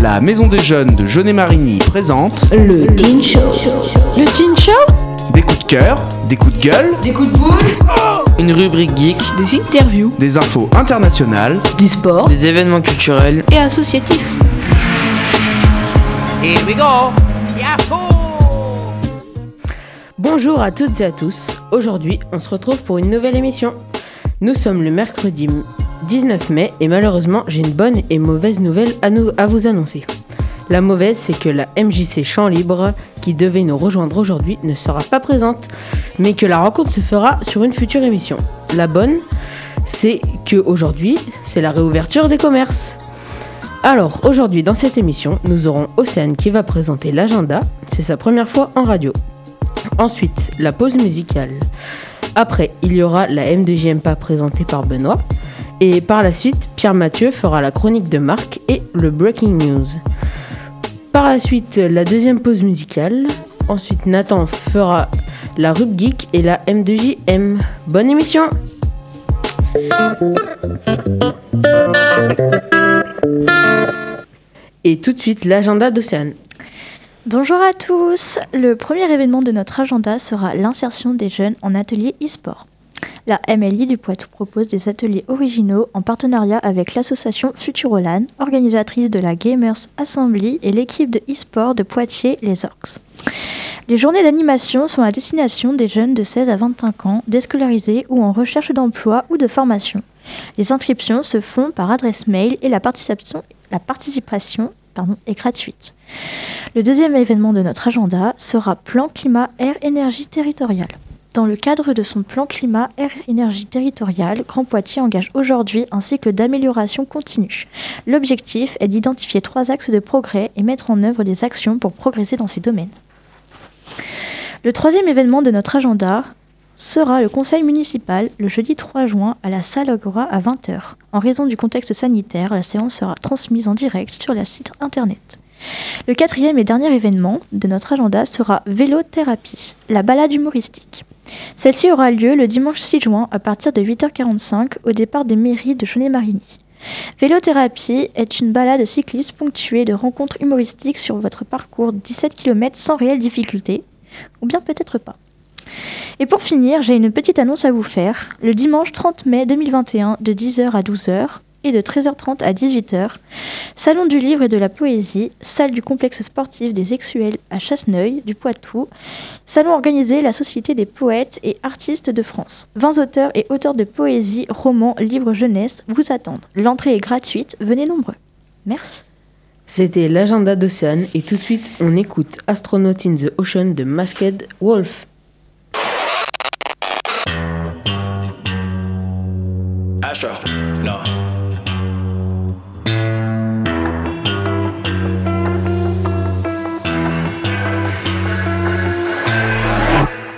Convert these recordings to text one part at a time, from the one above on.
La Maison des Jeunes de Jeunet-Marigny présente Le Teen Show. Le Teen Show des coups de cœur, des coups de gueule, Des coups de boule. Une rubrique geek, Des interviews des infos internationales. Du sport. des événements culturels. et associatifs. Bonjour à toutes et à tous. Aujourd'hui, on se retrouve pour une nouvelle émission. Nous sommes le mercredi 19 mai et malheureusement, j'ai une bonne et mauvaise nouvelle à, vous annoncer. La mauvaise, c'est que la MJC Champ Libre, qui devait nous rejoindre aujourd'hui, ne sera pas présente, mais que la rencontre se fera sur une future émission. La bonne, c'est que aujourd'hui, c'est la réouverture des commerces. Alors, aujourd'hui, dans cette émission, nous aurons Océane qui va présenter l'agenda. C'est sa première fois en radio. Ensuite, la pause musicale. Après, il y aura la M2JMPA présentée par Benoît. Et par la suite, Pierre Mathieu fera la chronique de Marc et le Breaking News. Par la suite, la deuxième pause musicale. Ensuite, Nathan fera la Rub Geek et la M2JM. Bonne émission! Et tout de suite, l'agenda d'Océane. Bonjour à tous. Le premier événement de notre agenda sera l'insertion des jeunes en atelier e-sport. La MLI du Poitou propose des ateliers originaux en partenariat avec l'association Futurolan, organisatrice de la Gamers Assembly et l'équipe de e-sport de Poitiers, les Orcs. Les journées d'animation sont à destination des jeunes de 16 à 25 ans, déscolarisés ou en recherche d'emploi ou de formation. Les inscriptions se font par adresse mail et la participation, est gratuite. Le deuxième événement de notre agenda sera Plan Climat Air Énergie Territorial. Dans le cadre de son plan climat air énergie territorial, Grand Poitiers engage aujourd'hui un cycle d'amélioration continue. L'objectif est d'identifier trois axes de progrès et mettre en œuvre des actions pour progresser dans ces domaines. Le troisième événement de notre agenda sera le conseil municipal le jeudi 3 juin à la salle Agora à 20h. En raison du contexte sanitaire, la séance sera transmise en direct sur le site internet. Le quatrième et dernier événement de notre agenda sera Vélothérapie, la balade humoristique. Celle-ci aura lieu le dimanche 6 juin à partir de 8h45 au départ des mairies de Chaunet-Marigny. Vélothérapie est une balade cycliste ponctuée de rencontres humoristiques sur votre parcours de 17 km sans réelle difficulté, ou bien peut-être pas. Et pour finir, j'ai une petite annonce à vous faire. Le dimanche 30 mai 2021, de 10h à 12h et de 13h30 à 18h, Salon du livre et de la poésie, salle du complexe sportif des Exuels à Chasseneuil, du Poitou, salon organisé la Société des poètes et artistes de France. 20 auteurs et auteurs de poésie, romans, livres jeunesse vous attendent. L'entrée est gratuite, venez nombreux. Merci. C'était l'agenda d'Océane et tout de suite on écoute Astronaut in the Ocean de Masked Wolf. Astro, no.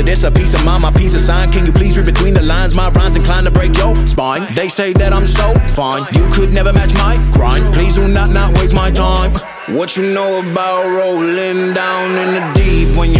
of this, a piece of mine, my piece of sign. Can you please read between the lines? My rhymes inclined to break your spine. They say that I'm so fine, you could never match my grind. Please do not not waste my time. What you know about rolling down in the deep? When your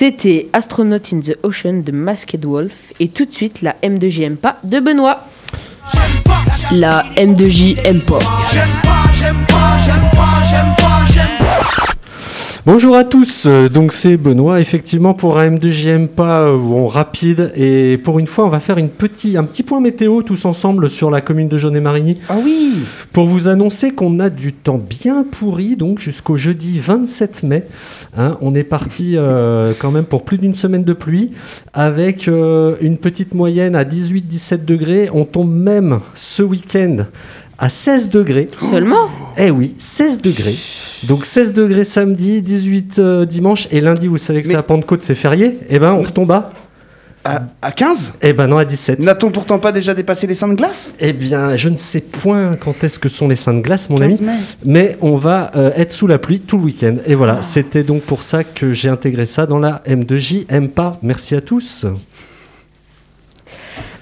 C'était Astronaut in the Ocean de Masked Wolf et tout de suite la M2J aime pas de Benoît. La M2J aime pas. Bonjour à tous, euh, donc c'est Benoît, effectivement pour un M2JM pas euh, rapide et pour une fois on va faire une petit, un petit point météo tous ensemble sur la commune de Jaunet-Marigny Ah oui pour vous annoncer qu'on a du temps bien pourri donc jusqu'au jeudi 27 mai. Hein, on est parti euh, quand même pour plus d'une semaine de pluie avec euh, une petite moyenne à 18-17 degrés. On tombe même ce week-end à 16 degrés. Seulement Eh oui, 16 degrés. Donc 16 degrés samedi, 18 euh, dimanche et lundi, vous savez que c'est Mais- la Pentecôte, c'est férié. Eh ben, on retombe à à, à 15 Eh ben non, à 17. N'a-t-on pourtant pas déjà dépassé les seins de glace Eh bien, je ne sais point quand est-ce que sont les seins de glace, mon ami. 15 mai. Mais on va euh, être sous la pluie tout le week-end. Et voilà, c'était donc pour ça que j'ai intégré ça dans la M2J. Aime pas. Merci à tous.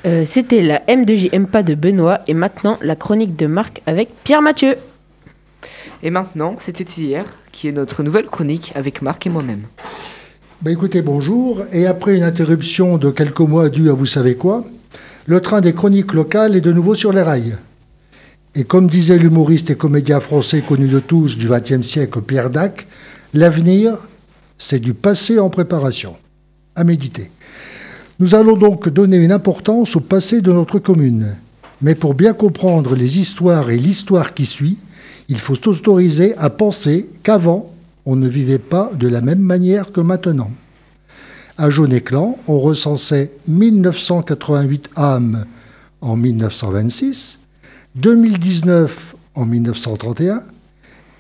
Euh, C'était la M2J aime pas de Benoît et maintenant la chronique de Marc avec Pierre Mathieu. Et maintenant, c'était hier, qui est notre nouvelle chronique avec Marc et moi-même. Ben écoutez, bonjour. Et après une interruption de quelques mois due à vous savez quoi, le train des chroniques locales est de nouveau sur les rails. Et comme disait l'humoriste et comédien français connu de tous du XXe siècle, Pierre Dac, l'avenir, c'est du passé en préparation. À méditer. Nous allons donc donner une importance au passé de notre commune. Mais pour bien comprendre les histoires et l'histoire qui suit, il faut s'autoriser à penser qu'avant, on ne vivait pas de la même manière que maintenant. À Jaune-Éclan, on recensait 1988 âmes en 1926, 2019 en 1931,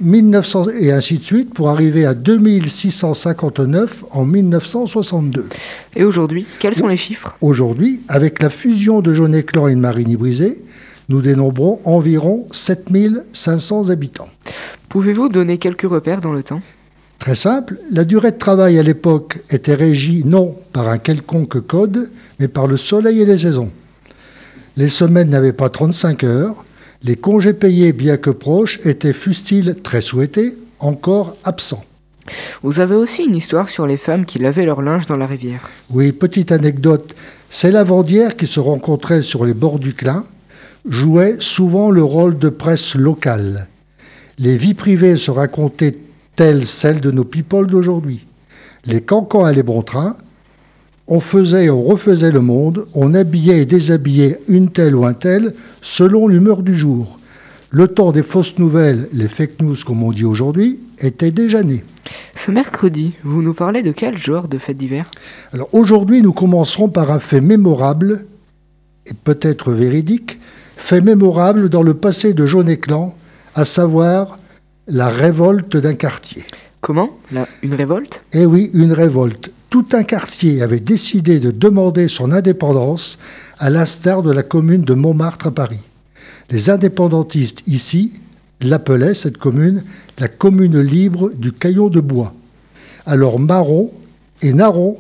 1900 et ainsi de suite pour arriver à 2659 en 1962. Et aujourd'hui, quels sont les chiffres? Aujourd'hui, avec la fusion de Jaune-Éclan et de Marigny-Brisé, nous dénombrons environ 7500 habitants. Pouvez-vous donner quelques repères dans le temps? Très simple, la durée de travail à l'époque était régie non par un quelconque code, mais par le soleil et les saisons. Les semaines n'avaient pas 35 heures, les congés payés, bien que proches, étaient, fussent-ils très souhaités, encore absents. Vous avez aussi une histoire sur les femmes qui lavaient leur linge dans la rivière. Oui, petite anecdote, ces lavandières qui se rencontraient sur les bords du Clin jouaient souvent le rôle de presse locale. Les vies privées se racontaient telles celles de nos people d'aujourd'hui? Les cancans allaient bon train, on faisait et on refaisait le monde, on habillait et déshabillait une telle ou un tel selon l'humeur du jour. Le temps des fausses nouvelles, les fake news comme on dit aujourd'hui, était déjà né. Ce mercredi, vous nous parlez de quel genre de fête d'hiver Alors aujourd'hui, nous commencerons par un fait mémorable, et peut-être véridique, fait mémorable dans le passé de Jaune-Éclan, à savoir la révolte d'un quartier. Comment? Une révolte? Eh oui, une révolte. Tout un quartier avait décidé de demander son indépendance, à l'instar de la commune de Montmartre à Paris. Les indépendantistes ici l'appelaient, cette commune, la commune libre du caillon de bois. Alors Marron et Naron,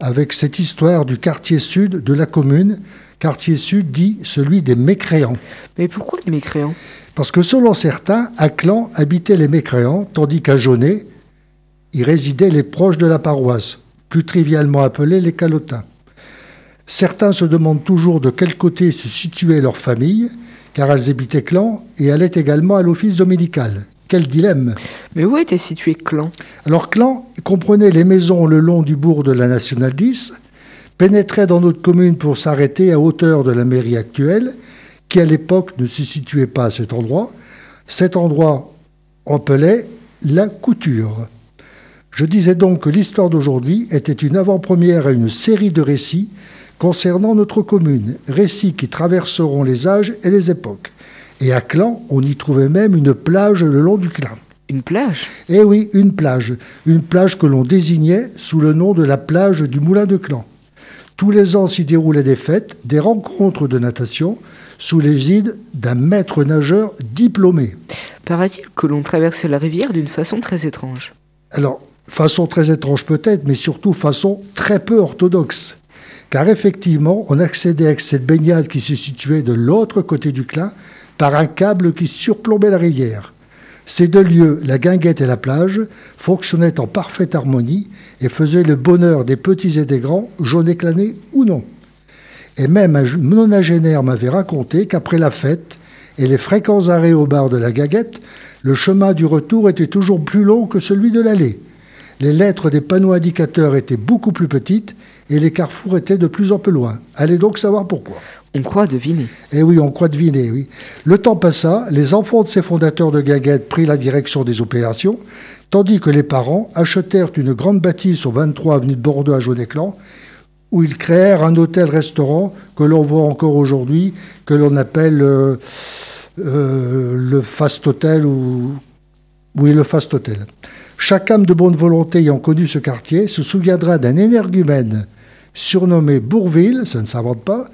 avec cette histoire du quartier sud de la commune, quartier sud dit celui des mécréants. Mais pourquoi les mécréants? Parce que selon certains, à Clan habitaient les mécréants, tandis qu'à Jaunet, y résidaient les proches de la paroisse, plus trivialement appelés les calotins. Certains se demandent toujours de quel côté se situait leur famille, car elles habitaient Clan et allaient également à l'office dominical. Quel dilemme Mais où était situé Clan? Alors Clan comprenait les maisons le long du bourg de la Nationale 10, pénétrait dans notre commune pour s'arrêter à hauteur de la mairie actuelle, qui à l'époque ne se situait pas à cet endroit. Cet endroit appelait la couture. Je disais donc que l'histoire d'aujourd'hui était une avant-première à une série de récits concernant notre commune, récits qui traverseront les âges et les époques. Et à Clan, on y trouvait même une plage le long du Clin. Une plage? Eh oui, une plage. Une plage que l'on désignait sous le nom de la plage du Moulin de Clan. Tous les ans s'y déroulaient des fêtes, des rencontres de natation, sous l'égide d'un maître nageur diplômé. Paraît-il que l'on traverse la rivière d'une façon très étrange. Alors, façon très étrange peut-être, mais surtout façon très peu orthodoxe. Car effectivement, on accédait à cette baignade qui se situait de l'autre côté du Clin par un câble qui surplombait la rivière. Ces deux lieux, la guinguette et la plage, fonctionnaient en parfaite harmonie et faisaient le bonheur des petits et des grands, jaunes éclanés ou non. Et même un nonagénaire m'avait raconté qu'après la fête et les fréquents arrêts au bar de la guinguette, le chemin du retour était toujours plus long que celui de l'aller. Les lettres des panneaux indicateurs étaient beaucoup plus petites et les carrefours étaient de plus en plus loin. Allez donc savoir pourquoi. On croit deviner. Eh oui, on croit deviner, oui. Le temps passa, les enfants de ces fondateurs de Gaguette prirent la direction des opérations, tandis que les parents achetèrent une grande bâtisse au 23 avenue de Bordeaux à Jaune-Éclan, où ils créèrent un hôtel-restaurant que l'on voit encore aujourd'hui, que l'on appelle euh, euh, le Fast Hotel ou oui, le Fast Hotel. Chaque âme de bonne volonté ayant connu ce quartier se souviendra d'un énergumène surnommé Bourville, ça ne s'invente pas.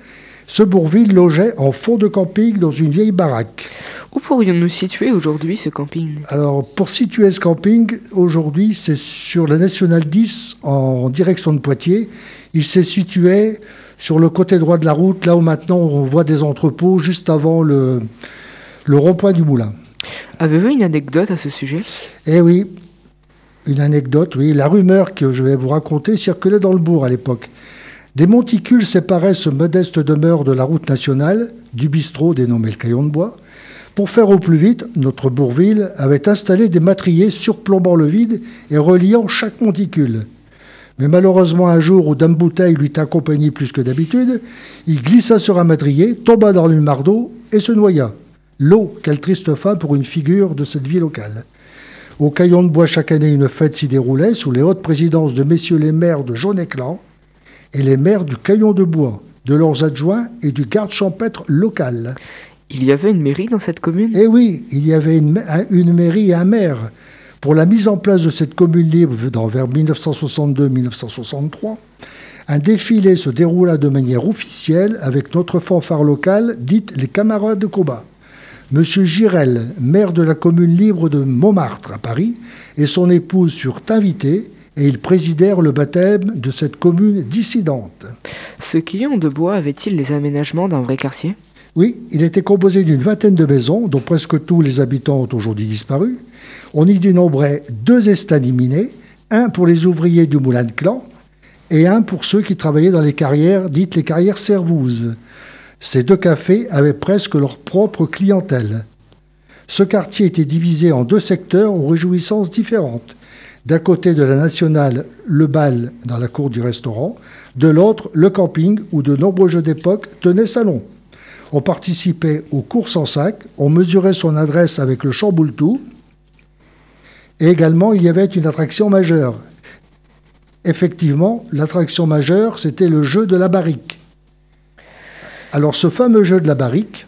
Ce Bourville logeait en fond de camping dans une vieille baraque. Où pourrions-nous situer aujourd'hui ce camping? Alors, pour situer ce camping, aujourd'hui, c'est sur la Nationale 10 en direction de Poitiers. Il s'est situé sur le côté droit de la route, là où maintenant on voit des entrepôts, juste avant le, le rond-point du moulin. Avez-vous une anecdote à ce sujet? Eh oui, une anecdote, oui. La rumeur que je vais vous raconter circulait dans le bourg à l'époque. Des monticules séparaient ce modeste demeure de la route nationale, du bistrot dénommé le Caillon de Bois. Pour faire au plus vite, notre Bourville avait installé des matriers surplombant le vide et reliant chaque monticule. Mais malheureusement, un jour où Dame Bouteille lui accompagné plus que d'habitude, il glissa sur un madrier, tomba dans une mare d'eau et se noya. L'eau, quelle triste fin pour une figure de cette vie locale. Au Caillon de Bois, chaque année, une fête s'y déroulait sous les hautes présidences de messieurs les maires de Jaune-Éclan et les maires du Caillon de Bois, de leurs adjoints et du garde champêtre local. Il y avait une mairie dans cette commune? Eh oui, il y avait une, une mairie et un maire. Pour la mise en place de cette commune libre dans, vers 1962-1963, un défilé se déroula de manière officielle avec notre fanfare locale, dite les camarades de combat. Monsieur Girel, maire de la commune libre de Montmartre à Paris, et son épouse furent invités et ils présidèrent le baptême de cette commune dissidente. Ce quillon de bois avait-il les aménagements d'un vrai quartier? Oui, il était composé d'une vingtaine de maisons, dont presque tous les habitants ont aujourd'hui disparu. On y dénombrait deux estaminées, un pour les ouvriers du moulin de clan et un pour ceux qui travaillaient dans les carrières dites les carrières servouses. Ces deux cafés avaient presque leur propre clientèle. Ce quartier était divisé en deux secteurs aux réjouissances différentes. D'un côté de la nationale, le bal dans la cour du restaurant, de l'autre, le camping où de nombreux jeux d'époque tenaient salon. On participait aux courses en sac, on mesurait son adresse avec le chamboultou, et également il y avait une attraction majeure. Effectivement, l'attraction majeure, c'était le jeu de la barrique. Alors ce fameux jeu de la barrique,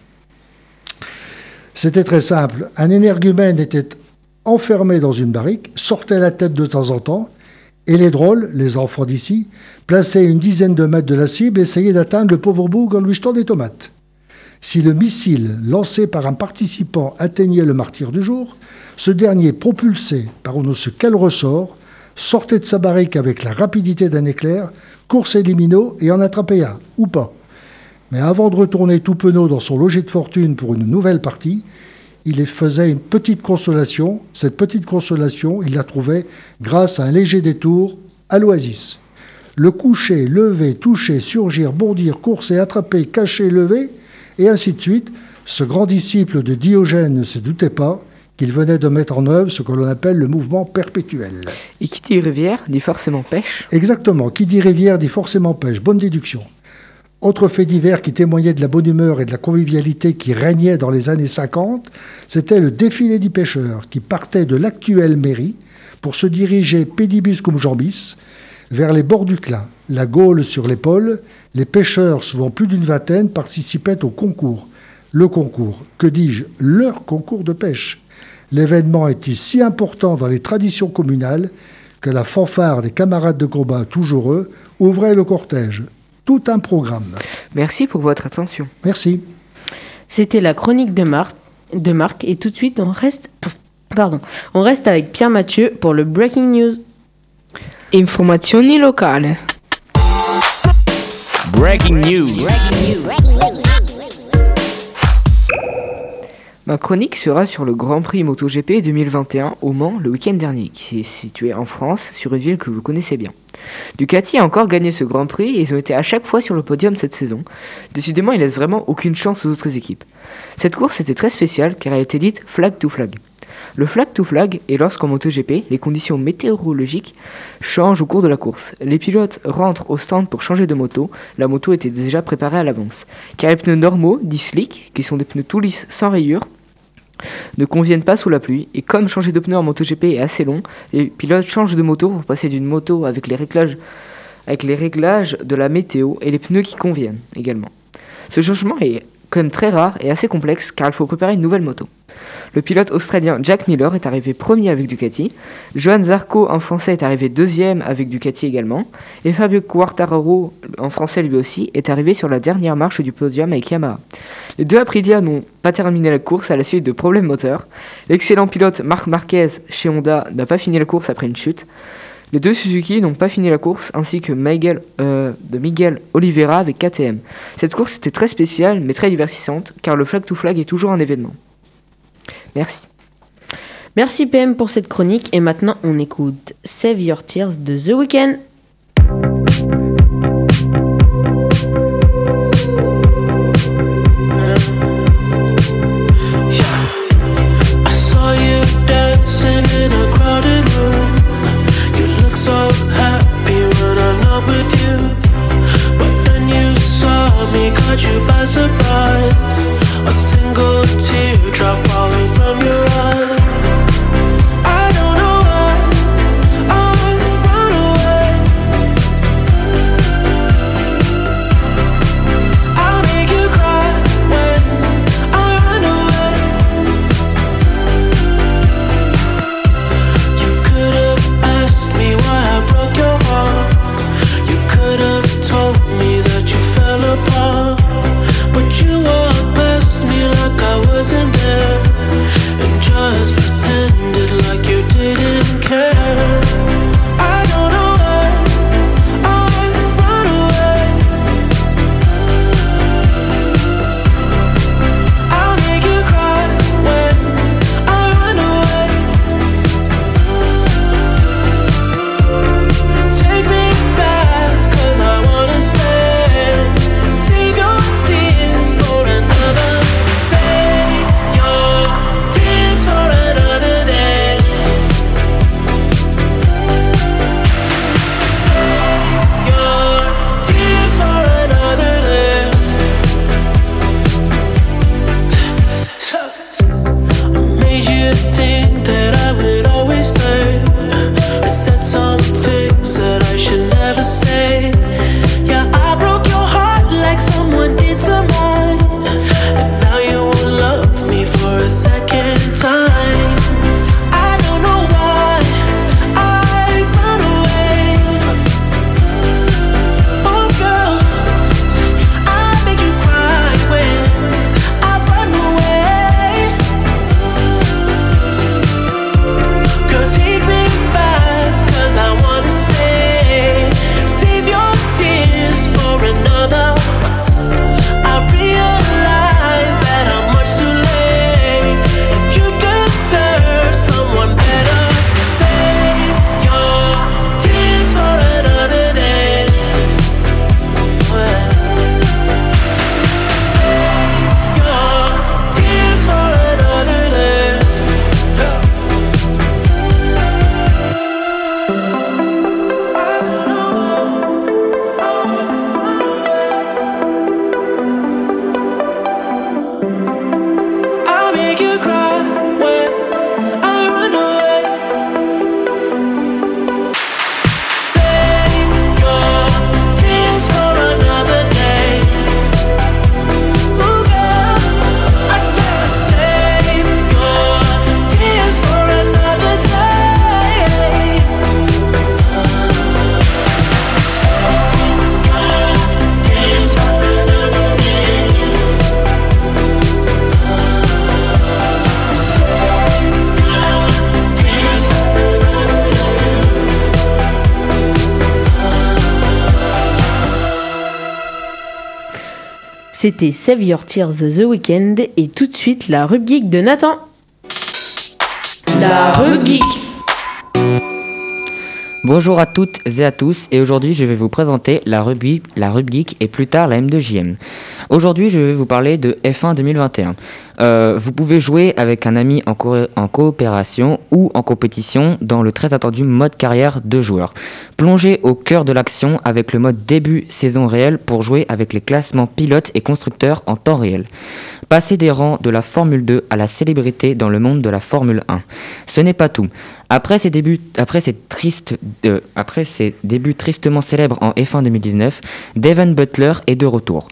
c'était très simple. Un énergumène était enfermé dans une barrique, sortait la tête de temps en temps, et les drôles, les enfants d'ici, plaçaient une dizaine de mètres de la cible et essayaient d'atteindre le pauvre boug en lui jetant des tomates. Si le missile lancé par un participant atteignait le martyr du jour, ce dernier, propulsé par on ne sait quel ressort, sortait de sa barrique avec la rapidité d'un éclair, coursait les minots et en attrapait un, ou pas. Mais avant de retourner tout penaud dans son logis de fortune pour une nouvelle partie, il faisait une petite consolation. Cette petite consolation, il la trouvait grâce à un léger détour à l'oasis. Le coucher, lever, toucher, surgir, bondir, courser, attraper, cacher, lever, et ainsi de suite. Ce grand disciple de Diogène ne se doutait pas qu'il venait de mettre en œuvre ce que l'on appelle le mouvement perpétuel. Et qui dit rivière dit forcément pêche Exactement. Qui dit rivière dit forcément pêche. Bonne déduction. Autre fait divers qui témoignait de la bonne humeur et de la convivialité qui régnait dans les années 50, c'était le défilé des pêcheurs qui partait de l'actuelle mairie pour se diriger pédibus cum jambis vers les bords du Clin. La Gaule sur l'épaule, les pêcheurs, souvent plus d'une vingtaine, participaient au concours. Le concours, que dis-je, leur concours de pêche. L'événement était si important dans les traditions communales que la fanfare des camarades de combat, toujours eux, ouvrait le cortège tout un programme. Merci pour votre attention. Merci. C'était la chronique de Marthe de marque. Et tout de suite, on reste, pardon, on reste avec Pierre Mathieu pour le Breaking News. Informazioni locali. Breaking news. Ma chronique sera sur le Grand Prix MotoGP 2021 au Mans le week-end dernier, qui est situé en France, sur une ville que vous connaissez bien. Ducati a encore gagné ce Grand Prix et ils ont été à chaque fois sur le podium cette saison. Décidément, ils laissent vraiment aucune chance aux autres équipes. Cette course était très spéciale car elle était dite flag to flag. Le flag to flag est lorsqu'en MotoGP, les conditions météorologiques changent au cours de la course. Les pilotes rentrent au stand pour changer de moto. La moto était déjà préparée à l'avance. Car les pneus normaux, dits slick, qui sont des pneus tout lisses sans rayures, ne conviennent pas sous la pluie. Et comme changer de pneus en MotoGP est assez long, les pilotes changent de moto pour passer d'une moto avec les réglages, avec les réglages de la météo et les pneus qui conviennent également. Ce changement est quand même très rare et assez complexe car il faut préparer une nouvelle moto. Le pilote australien Jack Miller est arrivé premier avec Ducati, Johan Zarco en français est arrivé deuxième avec Ducati également, et Fabio Quartararo en français lui aussi est arrivé sur la dernière marche du podium avec Yamaha. Les deux Aprilia n'ont pas terminé la course à la suite de problèmes moteurs. L'excellent pilote Marc Marquez chez Honda n'a pas fini la course après une chute. Les deux Suzuki n'ont pas fini la course, ainsi que Miguel, euh, de Miguel Oliveira avec KTM. Cette course était très spéciale, mais très divertissante, car le flag to flag est toujours un événement. Merci. Merci PM pour cette chronique et maintenant on écoute Save Your Tears de The Weeknd. Caught you by surprise. C'était Save Your Tears The Weeknd et tout de suite la rubrique de Nathan. La rubrique. Bonjour à toutes et à tous, et aujourd'hui je vais vous présenter la rubrique, la rubrique et plus tard la M2JM. Aujourd'hui je vais vous parler de F1 2021. Euh, vous pouvez jouer avec un ami en, co- en coopération ou en compétition dans le très attendu mode carrière de joueurs. Plongez au cœur de l'action avec le mode début saison réel pour jouer avec les classements pilotes et constructeurs en temps réel. Passez des rangs de la Formule 2 à la célébrité dans le monde de la Formule 1. Ce n'est pas tout. Après ces débuts, après ces tristes, euh, après ces débuts tristement célèbres en F1 2019, Devon Butler est de retour.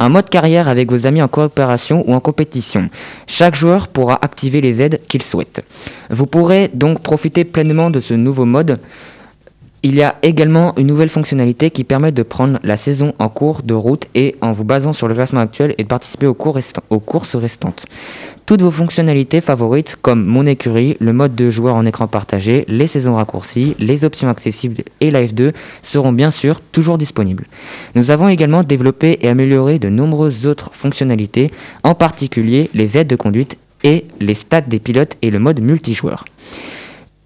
Un mode carrière avec vos amis en coopération ou en compétition. Chaque joueur pourra activer les aides qu'il souhaite. Vous pourrez donc profiter pleinement de ce nouveau mode. Il y a également une nouvelle fonctionnalité qui permet de prendre la saison en cours de route et en vous basant sur le classement actuel et de participer aux, courses restantes. Toutes vos fonctionnalités favorites comme mon écurie, le mode de joueur en écran partagé, les saisons raccourcies, les options accessibles et Live 2 seront bien sûr toujours disponibles. Nous avons également développé et amélioré de nombreuses autres fonctionnalités, en particulier les aides de conduite et les stats des pilotes et le mode multijoueur.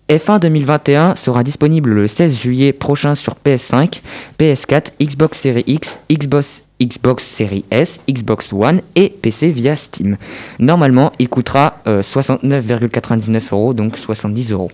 F1 2021 sera disponible le 16 juillet prochain sur PS5, PS4, Xbox Series X, Xbox, Xbox Series S, Xbox One et PC via Steam. Normalement, il coûtera euh, 69,99 euros, donc 70 euros.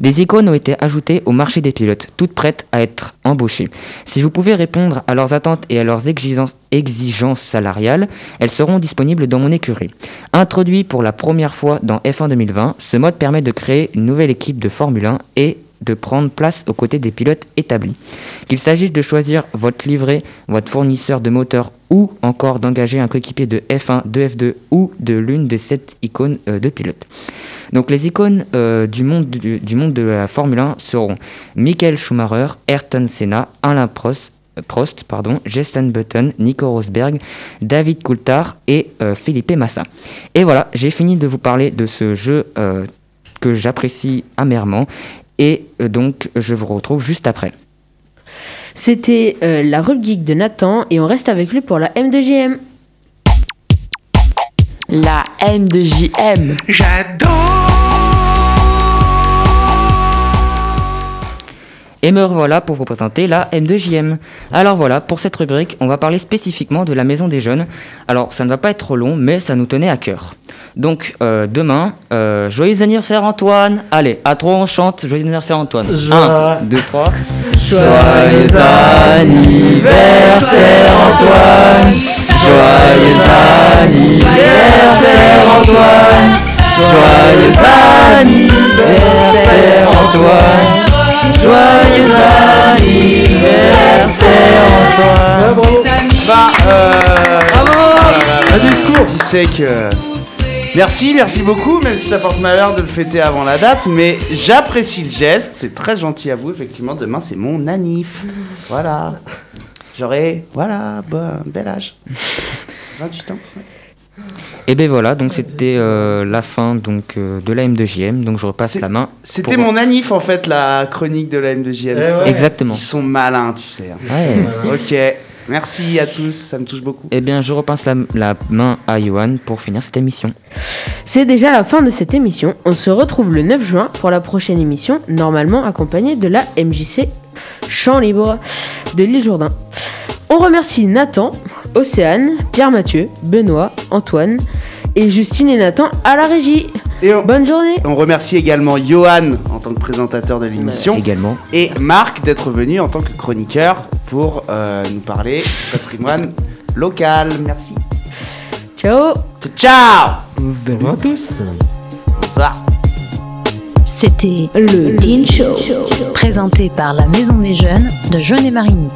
Des icônes ont été ajoutées au marché des pilotes, toutes prêtes à être embauchées. Si vous pouvez répondre à leurs attentes et à leurs exigences, exigences salariales, elles seront disponibles dans mon écurie. Introduit pour la première fois dans F1 2020, ce mode permet de créer une nouvelle équipe de Formule 1 et de prendre place aux côtés des pilotes établis. Qu'il s'agisse de choisir votre livret, votre fournisseur de moteur ou encore d'engager un coéquipier de F1, de F2 ou de l'une des sept icônes euh, de pilote. Donc les icônes euh, du, monde, du, monde de la Formule 1 seront Michael Schumacher, Ayrton Senna, Alain Prost, Prost, pardon, Justin Button, Nico Rosberg, David Coulthard et euh, Felipe Massa. Et voilà, j'ai fini de vous parler de ce jeu euh, que j'apprécie amèrement et euh, donc je vous retrouve juste après. C'était euh, la rubrique de Nathan et on reste avec lui pour la M2JM. La M2JM. Et me revoilà pour vous présenter la M2JM. Alors voilà, pour cette rubrique, on va parler spécifiquement de la Maison des Jeunes. Alors ça ne va pas être trop long, mais ça nous tenait à cœur. Donc euh, demain, euh, joyeux anniversaire Antoine Allez, à trois on chante joyeux anniversaire Antoine. Joie- 1, 2, 3. Joyeux anniversaire Antoine Joyeux anniversaire Antoine Joyeux anniversaire Antoine euh, sais que. Merci, merci beaucoup, même si ça porte malheur de le fêter avant la date, mais j'apprécie le geste, c'est très gentil à vous, effectivement, demain c'est mon anif. Voilà. J'aurai, voilà, un bel âge. 28 ans. Et ben voilà, donc c'était euh, la fin donc euh, de la M2JM, donc je repasse la main. C'était pour- mon anif en fait, la chronique de la M2JM. Eh ouais. Exactement. Ils sont malins, tu sais. hein. Ouais. Ok, merci à tous, ça me touche beaucoup. Eh bien, je repasse la, la main à Johan pour finir cette émission. C'est déjà la fin de cette émission. On se retrouve le 9 juin pour la prochaine émission, normalement accompagnée de la MJC Champ Libre de l'île Jourdain. On remercie Nathan, Océane, Pierre-Mathieu, Benoît, Antoine et Justine et Nathan à la régie. Et on, Bonne journée on remercie également Johan en tant que présentateur de l'émission Également. et Marc d'être venu en tant que chroniqueur pour euh, nous parler patrimoine local. Merci. Ciao Ciao revoir à tous Bonsoir C'était le Teen Show, présenté par la Maison des Jeunes de Jeune et Marigny.